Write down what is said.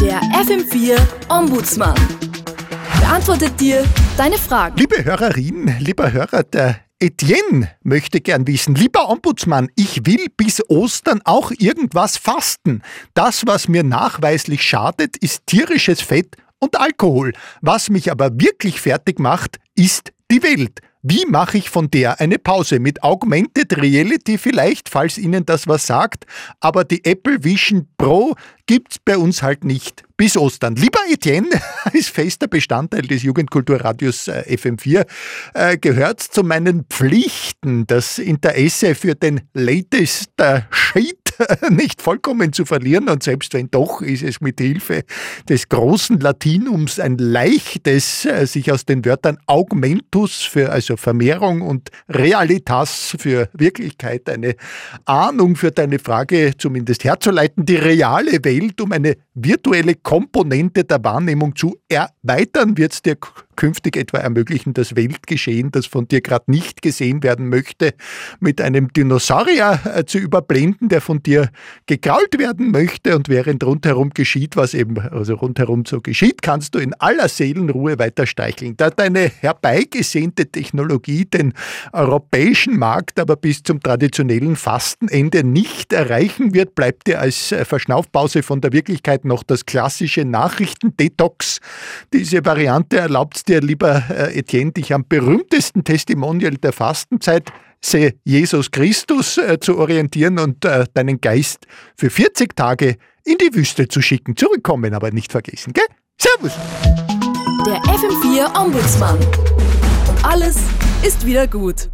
Der FM4 Ombudsmann beantwortet dir deine Fragen. Liebe Hörerin, lieber Hörer, der Etienne möchte gern wissen, lieber Ombudsmann, ich will bis Ostern auch irgendwas fasten. Das, was mir nachweislich schadet, ist tierisches Fett und Alkohol. Was mich aber wirklich fertig macht, ist die Welt. Wie mache ich von der eine Pause? Mit Augmented Reality vielleicht, falls Ihnen das was sagt, aber die Apple Vision Pro gibt's bei uns halt nicht bis Ostern. Lieber Etienne, ist fester Bestandteil des Jugendkulturradios äh, FM4, äh, gehört zu meinen Pflichten, das Interesse für den latest äh, Shit nicht vollkommen zu verlieren und selbst wenn doch, ist es mit Hilfe des großen Latinums ein leichtes, äh, sich aus den Wörtern Augmentus für also Vermehrung und Realitas für Wirklichkeit eine Ahnung für deine Frage zumindest herzuleiten, die reale Welt um eine virtuelle Komponente der Wahrnehmung zu erweitern, wird es dir künftig etwa ermöglichen, das Weltgeschehen, das von dir gerade nicht gesehen werden möchte, mit einem Dinosaurier äh, zu überblenden, der von dir gekrault werden möchte und während rundherum geschieht, was eben also rundherum so geschieht, kannst du in aller Seelenruhe weiter steicheln. Da deine herbeigesehnte Technologie den europäischen Markt aber bis zum traditionellen Fastenende nicht erreichen wird, bleibt dir als äh, Verschnaufpause von der Wirklichkeit noch das klassische Nachrichtendetox. Diese Variante erlaubt dir, lieber äh, Etienne, dich am berühmtesten Testimonial der Fastenzeit, Se Jesus Christus, äh, zu orientieren und äh, deinen Geist für 40 Tage in die Wüste zu schicken. Zurückkommen aber nicht vergessen, gell? Servus! Der FM4 Ombudsmann. Und alles ist wieder gut.